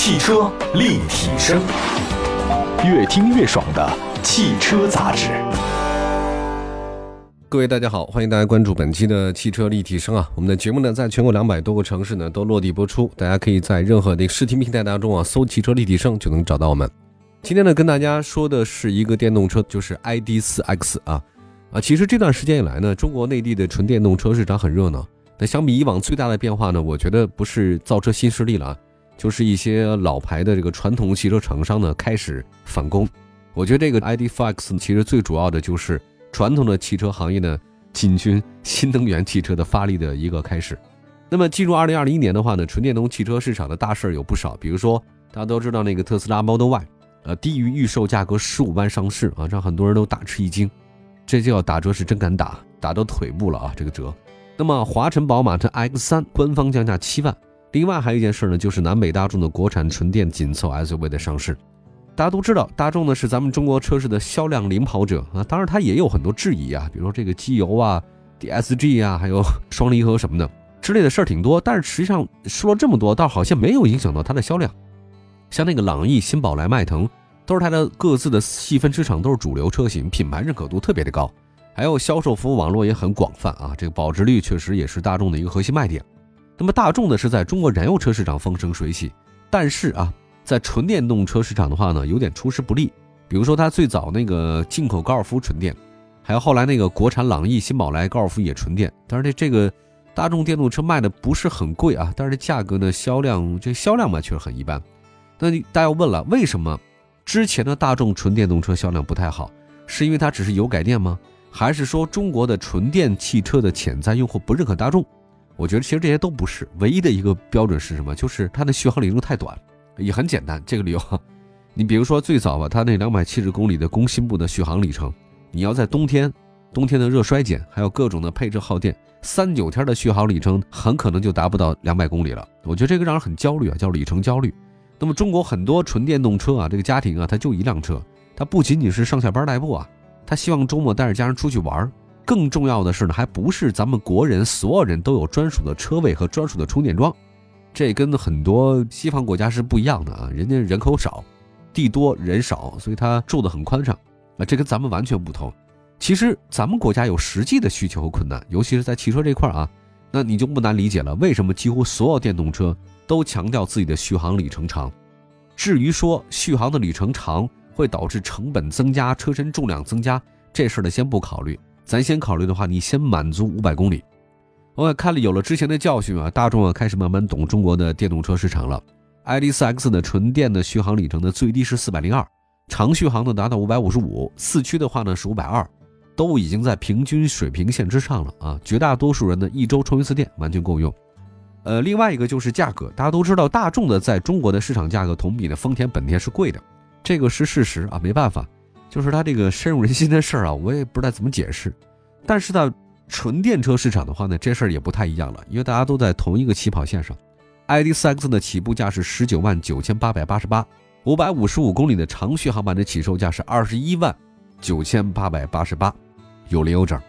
汽车立体声，越听越爽的汽车杂志。各位大家好，欢迎大家关注本期的汽车立体声啊！我们的节目呢，在全国两百多个城市呢都落地播出，大家可以在任何的视听平台当中啊搜“汽车立体声”就能找到我们。今天呢，跟大家说的是一个电动车，就是 ID.4X 啊啊！其实这段时间以来呢，中国内地的纯电动车市场很热闹。那相比以往最大的变化呢，我觉得不是造车新势力了，就是一些老牌的这个传统汽车厂商呢开始反攻。我觉得这个 ID.4X 其实最主要的就是传统的汽车行业呢进军新能源汽车的发力的一个开始。那么进入2021年的话呢，纯电动汽车市场的大事儿有不少，比如说大家都知道那个特斯拉 Model Y，呃，低于预售价格十五万上市啊，让很多人都大吃一惊。这就要打折是真敢打，打到腿部了啊，这个折。那么，华晨宝马的 X3 官方降价七万。另外还有一件事呢，就是南北大众的国产纯电紧凑 SUV 的上市。大家都知道，大众呢是咱们中国车市的销量领跑者啊。当然，它也有很多质疑啊，比如说这个机油啊、DSG 啊，还有双离合什么的之类的事儿挺多。但是实际上说了这么多，倒好像没有影响到它的销量。像那个朗逸、新宝来、迈腾，都是它的各自的细分市场，都是主流车型，品牌认可度特别的高。还有销售服务网络也很广泛啊，这个保值率确实也是大众的一个核心卖点。那么大众呢是在中国燃油车市场风生水起，但是啊，在纯电动车市场的话呢，有点出师不利。比如说它最早那个进口高尔夫纯电，还有后来那个国产朗逸、新宝来高尔夫也纯电。但是这这个大众电动车卖的不是很贵啊，但是这价格呢销量这销量嘛确实很一般。那你大家要问了，为什么之前的大众纯电动车销量不太好？是因为它只是油改电吗？还是说中国的纯电汽车的潜在用户不认可大众？我觉得其实这些都不是，唯一的一个标准是什么？就是它的续航里程太短，也很简单。这个理由，你比如说最早吧，它那两百七十公里的工信部的续航里程，你要在冬天，冬天的热衰减，还有各种的配置耗电，三九天的续航里程很可能就达不到两百公里了。我觉得这个让人很焦虑啊，叫里程焦虑。那么中国很多纯电动车啊，这个家庭啊，它就一辆车，它不仅仅是上下班代步啊。他希望周末带着家人出去玩更重要的是呢，还不是咱们国人所有人都有专属的车位和专属的充电桩，这跟很多西方国家是不一样的啊，人家人口少，地多人少，所以他住的很宽敞啊，这跟咱们完全不同。其实咱们国家有实际的需求和困难，尤其是在汽车这块啊，那你就不难理解了，为什么几乎所有电动车都强调自己的续航里程长。至于说续航的里程长。会导致成本增加、车身重量增加，这事儿呢先不考虑，咱先考虑的话，你先满足五百公里。我也看了，有了之前的教训啊，大众啊开始慢慢懂中国的电动车市场了。ID.4X 的纯电的续航里程呢最低是四百零二，长续航呢达到五百五十五，四驱的话呢是五百二，都已经在平均水平线之上了啊。绝大多数人呢一周充一次电完全够用。呃，另外一个就是价格，大家都知道大众的在中国的市场价格同比呢丰田、本田是贵的。这个是事实啊，没办法，就是它这个深入人心的事儿啊，我也不知道怎么解释。但是呢，纯电车市场的话呢，这事儿也不太一样了，因为大家都在同一个起跑线上。ID.4X 的起步价是十九万九千八百八十八，五百五十五公里的长续航版的起售价是二十一万九千八百八十八，有零有整。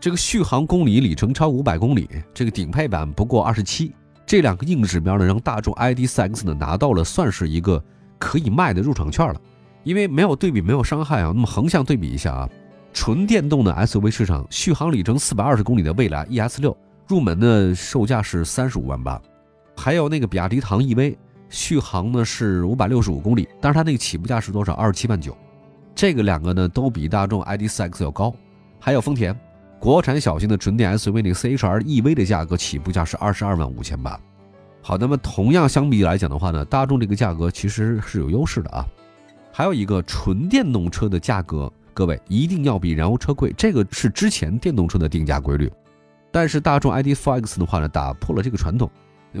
这个续航公里里程超五百公里，这个顶配版不过二十七，这两个硬指标呢，让大众 ID.4X 呢拿到了算是一个。可以卖的入场券了，因为没有对比没有伤害啊。那么横向对比一下啊，纯电动的 SUV 市场，续航里程四百二十公里的蔚来 ES 六入门的售价是三十五万八，还有那个比亚迪唐 EV 续航呢是五百六十五公里，但是它那个起步价是多少？二十七万九，这个两个呢都比大众 ID.4X 要高。还有丰田国产小型的纯电 SUV 那个 CHR EV 的价格起步价是二十二万五千八。好，那么同样相比来讲的话呢，大众这个价格其实是有优势的啊。还有一个纯电动车的价格，各位一定要比燃油车贵，这个是之前电动车的定价规律。但是大众 ID.4X 的话呢，打破了这个传统。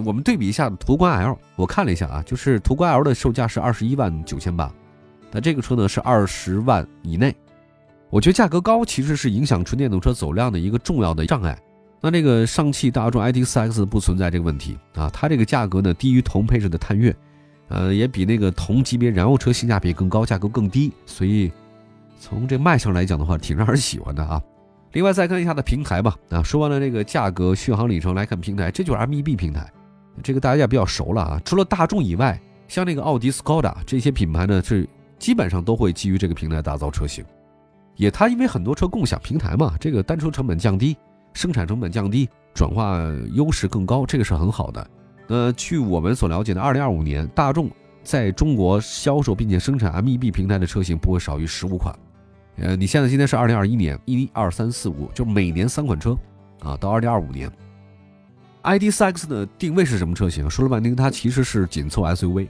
我们对比一下途观 L，我看了一下啊，就是途观 L 的售价是二十一万九千八，那这个车呢是二十万以内。我觉得价格高其实是影响纯电动车走量的一个重要的障碍。那这个上汽大众 ID.4X 不存在这个问题啊，它这个价格呢低于同配置的探岳，呃，也比那个同级别燃油车性价比更高，价格更低，所以从这卖相来讲的话，挺让人喜欢的啊。另外再看一下它的平台吧，啊，说完了这个价格、续航里程来看平台，这就是 MEB 平台，这个大家也比较熟了啊。除了大众以外，像那个奥迪、斯柯达这些品牌呢，是基本上都会基于这个平台打造车型。也它因为很多车共享平台嘛，这个单车成本降低，生产成本降低，转化优势更高，这个是很好的。呃，据我们所了解的，二零二五年大众在中国销售并且生产 MEB 平台的车型不会少于十五款。呃，你现在今天是二零二一年，一二三四五，就每年三款车，啊，到二零二五年，ID.4X 的定位是什么车型？说了半天，它其实是紧凑 SUV，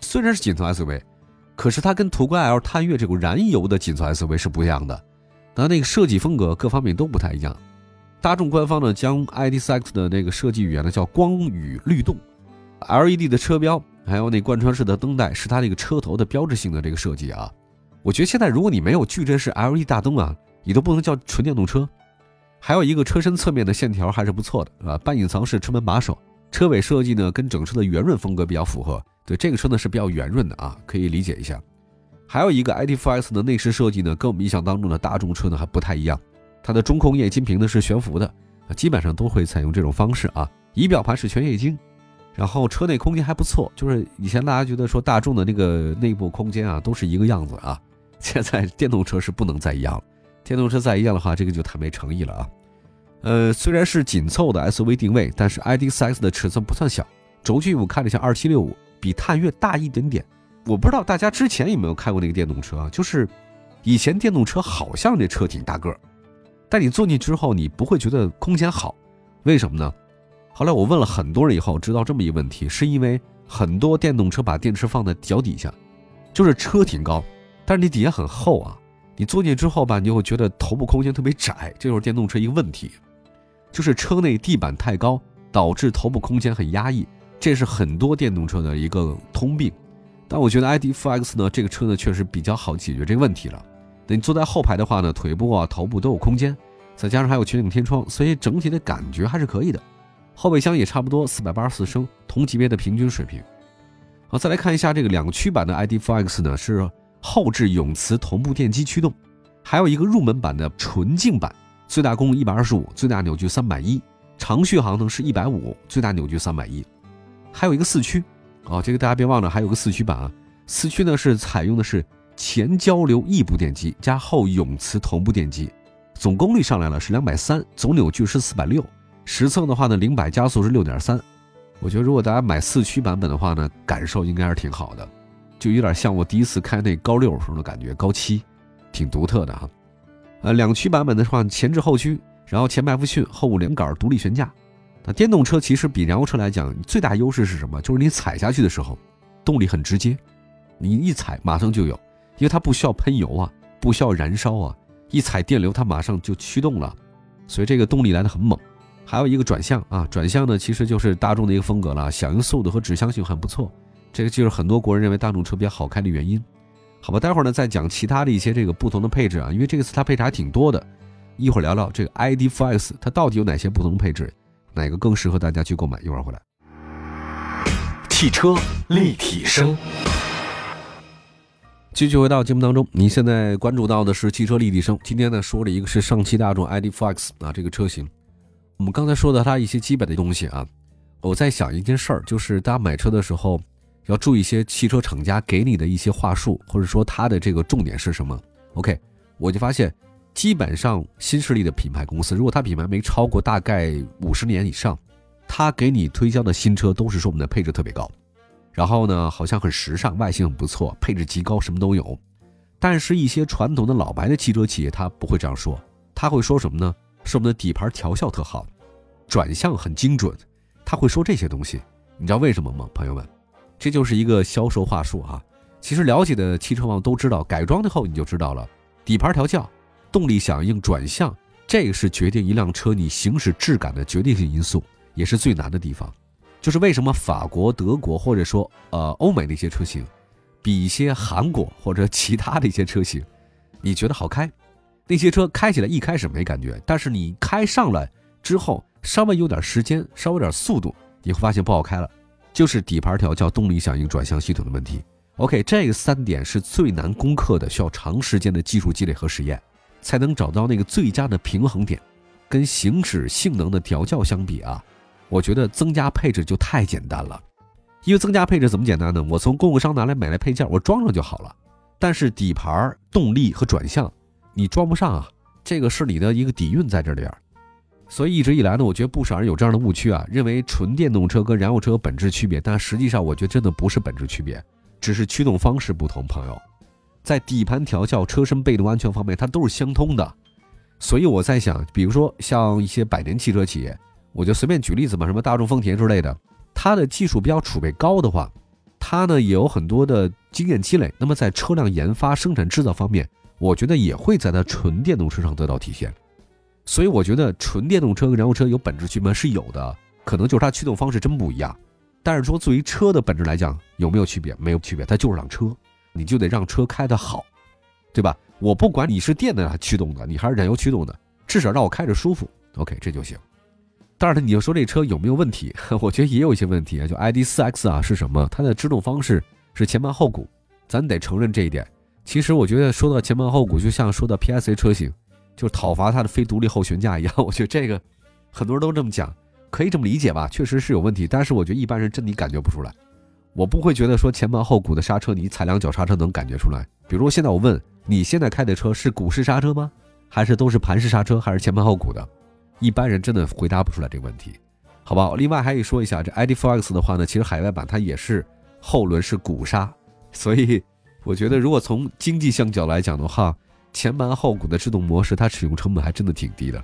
虽然是紧凑 SUV。可是它跟途观 L、探岳这种燃油的紧凑 SUV 是不一样的，它那个设计风格各方面都不太一样。大众官方呢将 ID.4X 的那个设计语言呢叫光与律动，LED 的车标还有那贯穿式的灯带是它那个车头的标志性的这个设计啊。我觉得现在如果你没有矩阵式 LED 大灯啊，你都不能叫纯电动车。还有一个车身侧面的线条还是不错的啊，半隐藏式车门把手，车尾设计呢跟整车的圆润风格比较符合。对这个车呢是比较圆润的啊，可以理解一下。还有一个 ID.4X 的内饰设计呢，跟我们印象当中的大众车呢还不太一样。它的中控液晶屏呢是悬浮的，基本上都会采用这种方式啊。仪表盘是全液晶，然后车内空间还不错。就是以前大家觉得说大众的那个内部空间啊都是一个样子啊，现在电动车是不能再一样了。电动车再一样的话，这个就太没诚意了啊。呃，虽然是紧凑的 SUV 定位，但是 ID.4X 的尺寸不算小，轴距我看了一下，二七六五。比探岳大一点点，我不知道大家之前有没有开过那个电动车啊？就是以前电动车好像这车挺大个儿，但你坐进去之后你不会觉得空间好，为什么呢？后来我问了很多人以后知道这么一个问题，是因为很多电动车把电池放在脚底下，就是车挺高，但是你底下很厚啊，你坐进去之后吧，你就会觉得头部空间特别窄，这就是电动车一个问题，就是车内地板太高，导致头部空间很压抑。这是很多电动车的一个通病，但我觉得 ID.4X 呢，这个车呢确实比较好解决这个问题了。你坐在后排的话呢，腿部啊、头部都有空间，再加上还有全景天窗，所以整体的感觉还是可以的。后备箱也差不多四百八十四升，同级别的平均水平。好，再来看一下这个两驱版的 ID.4X 呢，是后置永磁同步电机驱动，还有一个入门版的纯净版，最大功率一百二十五，最大扭矩三百一，长续航呢是一百五，最大扭矩三百一。还有一个四驱，哦，这个大家别忘了，还有个四驱版啊。四驱呢是采用的是前交流异步电机加后永磁同步电机，总功率上来了是两百三，总扭矩是四百六，实测的话呢零百加速是六点三。我觉得如果大家买四驱版本的话呢，感受应该是挺好的，就有点像我第一次开那高六时候的感觉，高七，挺独特的哈。呃，两驱版本的话，前置后驱，然后前麦弗逊，后五连杆独立悬架。那电动车其实比燃油车来讲，最大优势是什么？就是你踩下去的时候，动力很直接，你一踩马上就有，因为它不需要喷油啊，不需要燃烧啊，一踩电流它马上就驱动了，所以这个动力来的很猛。还有一个转向啊，转向呢其实就是大众的一个风格了，响应速度和指向性很不错，这个就是很多国人认为大众车比较好开的原因。好吧，待会儿呢再讲其他的一些这个不同的配置啊，因为这个次它配置还挺多的，一会儿聊聊这个 ID.4X 它到底有哪些不同配置。哪个更适合大家去购买？一会儿回来。汽车立体声，继续回到节目当中。您现在关注到的是汽车立体声。今天呢，说了一个是上汽大众 ID.4X 啊，这个车型。我们刚才说的它一些基本的东西啊，我在想一件事儿，就是大家买车的时候要注意一些汽车厂家给你的一些话术，或者说它的这个重点是什么。OK，我就发现。基本上新势力的品牌公司，如果它品牌没超过大概五十年以上，它给你推销的新车都是说我们的配置特别高，然后呢好像很时尚，外形很不错，配置极高，什么都有。但是，一些传统的老牌的汽车企业，他不会这样说，他会说什么呢？是我们的底盘调校特好，转向很精准，他会说这些东西。你知道为什么吗，朋友们？这就是一个销售话术啊。其实了解的汽车网都知道，改装之后你就知道了，底盘调校。动力响应、转向，这个是决定一辆车你行驶质感的决定性因素，也是最难的地方。就是为什么法国、德国或者说呃欧美的一些车型，比一些韩国或者其他的一些车型，你觉得好开？那些车开起来一开始没感觉，但是你开上来之后，稍微有点时间，稍微有点速度，你会发现不好开了。就是底盘调教、动力响应、转向系统的问题。OK，这个三点是最难攻克的，需要长时间的技术积累和实验。才能找到那个最佳的平衡点，跟行驶性能的调教相比啊，我觉得增加配置就太简单了。因为增加配置怎么简单呢？我从供应商拿来买来配件，我装上就好了。但是底盘、动力和转向，你装不上啊，这个是你的一个底蕴在这里边。所以一直以来呢，我觉得不少人有这样的误区啊，认为纯电动车跟燃油车有本质区别，但实际上我觉得真的不是本质区别，只是驱动方式不同。朋友，在底盘调校、车身被动安全方面，它都是相通的。所以我在想，比如说像一些百年汽车企业，我就随便举例子吧，什么大众、丰田之类的，它的技术比较储备高的话，它呢也有很多的经验积累。那么在车辆研发、生产、制造方面，我觉得也会在它纯电动车上得到体现。所以我觉得纯电动车跟燃油车有本质区别是有的，可能就是它驱动方式真不一样。但是说作为车的本质来讲，有没有区别？没有区别，它就是辆车，你就得让车开得好，对吧？我不管你是电的驱动的，你还是燃油驱动的，至少让我开着舒服，OK，这就行。当然，你要说这车有没有问题？我觉得也有一些问题啊。就 ID.4X 啊是什么？它的制动方式是前盘后鼓，咱得承认这一点。其实我觉得说到前盘后鼓，就像说到 PSA 车型。就讨伐它的非独立后悬架一样，我觉得这个很多人都这么讲，可以这么理解吧？确实是有问题，但是我觉得一般人真的感觉不出来。我不会觉得说前盘后鼓的刹车，你踩两脚刹车能感觉出来。比如现在我问你现在开的车是鼓式刹车吗？还是都是盘式刹车？还是前盘后鼓的？一般人真的回答不出来这个问题，好吧？另外还可以说一下，这 ID.4X 的话呢，其实海外版它也是后轮是鼓刹，所以我觉得如果从经济向角来讲的话。前盘后鼓的制动模式，它使用成本还真的挺低的。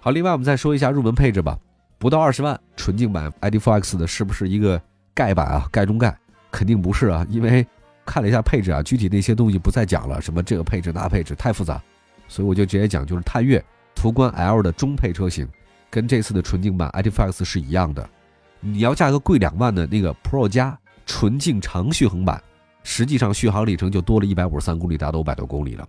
好，另外我们再说一下入门配置吧，不到二十万，纯净版 ID.4X 的是不是一个盖版啊？盖中盖，肯定不是啊，因为看了一下配置啊，具体那些东西不再讲了，什么这个配置那配置太复杂，所以我就直接讲，就是探岳途观 L 的中配车型，跟这次的纯净版 ID.4X 是一样的。你要价格贵两万的那个 Pro 加纯净长续航版，实际上续航里程就多了一百五十三公里，达到五百多公里了。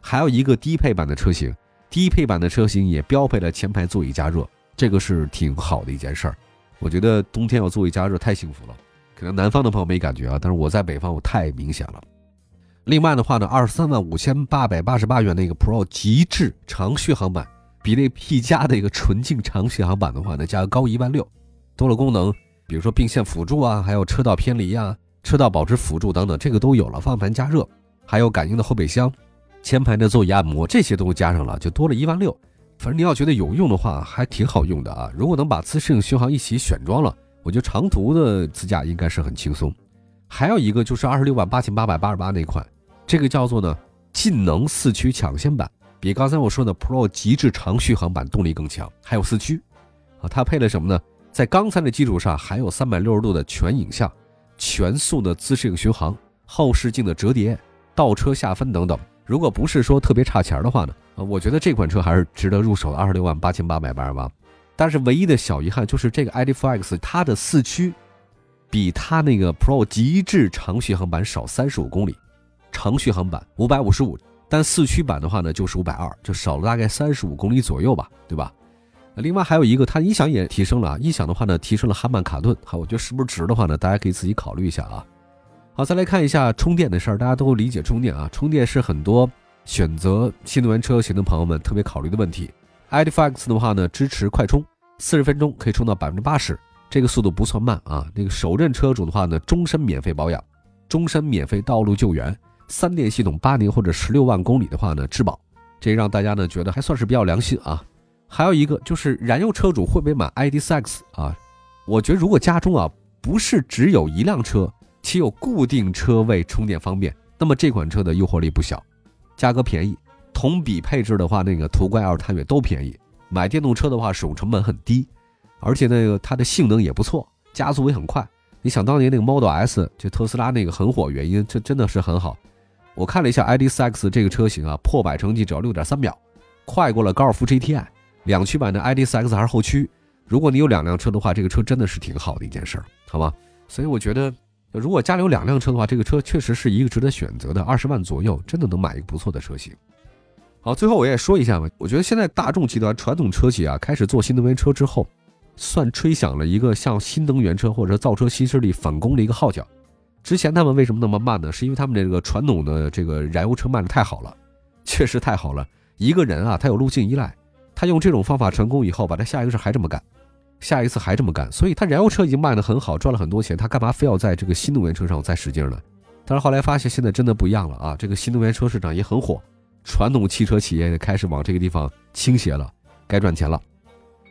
还有一个低配版的车型，低配版的车型也标配了前排座椅加热，这个是挺好的一件事儿。我觉得冬天有座椅加热太幸福了，可能南方的朋友没感觉啊，但是我在北方我太明显了。另外的话呢，二十三万五千八百八十八元那个 Pro 极致长续航版，比那 P 加的一个纯净长续航版的话呢，价格高一万六，多了功能，比如说并线辅助啊，还有车道偏离啊、车道保持辅助等等，这个都有了，方向盘加热，还有感应的后备箱。前排的座椅按摩，这些都加上了，就多了一万六。反正你要觉得有用的话，还挺好用的啊。如果能把自适应巡航一起选装了，我觉得长途的自驾应该是很轻松。还有一个就是二十六万八千八百八十八那款，这个叫做呢劲能四驱抢先版，比刚才我说的 Pro 极致长续航版动力更强，还有四驱。啊，它配了什么呢？在刚才的基础上，还有三百六十度的全影像、全速的自适应巡航、后视镜的折叠、倒车下分等等。如果不是说特别差钱的话呢，呃，我觉得这款车还是值得入手的，二十六万八千八百八十八。但是唯一的小遗憾就是这个 ID.4X 它的四驱比它那个 Pro 极致长续航版少三十五公里，长续航版五百五十五，但四驱版的话呢就是五百二，就少了大概三十五公里左右吧，对吧？另外还有一个，它音响也提升了啊，音响的话呢提升了哈曼卡顿，好，我觉得是不是值的话呢，大家可以自己考虑一下啊。好，再来看一下充电的事儿。大家都理解充电啊，充电是很多选择新能源车型的朋友们特别考虑的问题。ID.4X 的话呢，支持快充，四十分钟可以充到百分之八十，这个速度不算慢啊。那个首任车主的话呢，终身免费保养，终身免费道路救援，三电系统八年或者十六万公里的话呢，质保，这让大家呢觉得还算是比较良心啊。还有一个就是燃油车主会不会买 ID.4X 啊？我觉得如果家中啊不是只有一辆车。其有固定车位充电方便，那么这款车的诱惑力不小，价格便宜，同比配置的话，那个途观 L、探岳都便宜。买电动车的话，使用成本很低，而且那个它的性能也不错，加速也很快。你想当年那个 Model S 就特斯拉那个很火，原因这真的是很好。我看了一下 ID.4X 这个车型啊，破百成绩只要六点三秒，快过了高尔夫 GTI。两驱版的 ID.4X 还是后驱，如果你有两辆车的话，这个车真的是挺好的一件事儿，好吗？所以我觉得。如果家里有两辆车的话，这个车确实是一个值得选择的，二十万左右真的能买一个不错的车型。好，最后我也说一下吧，我觉得现在大众集团传统车企啊开始做新能源车之后，算吹响了一个向新能源车或者造车新势力反攻的一个号角。之前他们为什么那么慢呢？是因为他们这个传统的这个燃油车卖的太好了，确实太好了。一个人啊，他有路径依赖，他用这种方法成功以后，把他下一个事还这么干。下一次还这么干。所以他燃油车已经卖得很好，赚了很多钱，他干嘛非要在这个新能源车上再使劲呢？但是后来发现现在真的不一样了啊，这个新能源车市场也很火，传统汽车企业也开始往这个地方倾斜了，该赚钱了。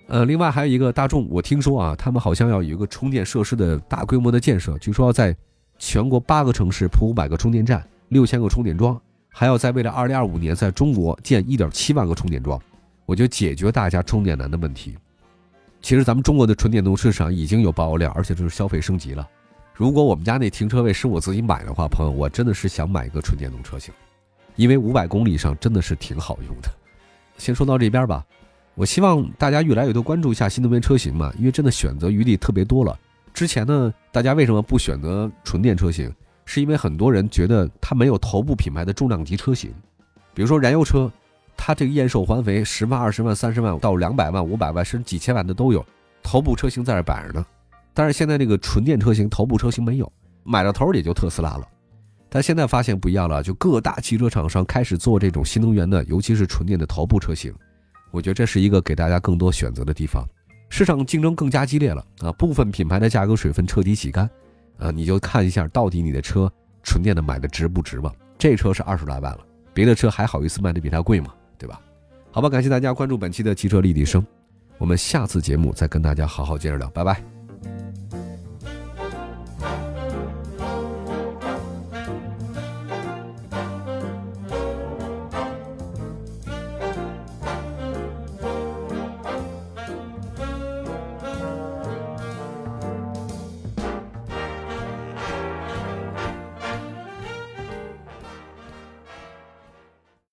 呃，另外还有一个大众，我听说啊，他们好像要有一个充电设施的大规模的建设，据说要在全国八个城市铺五百个充电站，六千个充电桩，还要在未来二零二五年在中国建一点七万个充电桩，我就解决大家充电难的问题。其实咱们中国的纯电动市场已经有爆量，而且就是消费升级了。如果我们家那停车位是我自己买的话，朋友，我真的是想买一个纯电动车型，因为五百公里以上真的是挺好用的。先说到这边吧。我希望大家越来越多关注一下新能源车型嘛，因为真的选择余地特别多了。之前呢，大家为什么不选择纯电车型？是因为很多人觉得它没有头部品牌的重量级车型，比如说燃油车，它这个验收环肥，十万、二十万、三十万到两百万、五百万甚至几千万的都有，头部车型在这摆着呢。但是现在这个纯电车型头部车型没有，买到头也就特斯拉了。但现在发现不一样了，就各大汽车厂商开始做这种新能源的，尤其是纯电的头部车型。我觉得这是一个给大家更多选择的地方，市场竞争更加激烈了啊！部分品牌的价格水分彻底洗干，啊，你就看一下到底你的车纯电的买的值不值吧？这车是二十来万了，别的车还好意思卖的比它贵吗？对吧？好吧，感谢大家关注本期的汽车立体声，我们下次节目再跟大家好好接着聊，拜拜。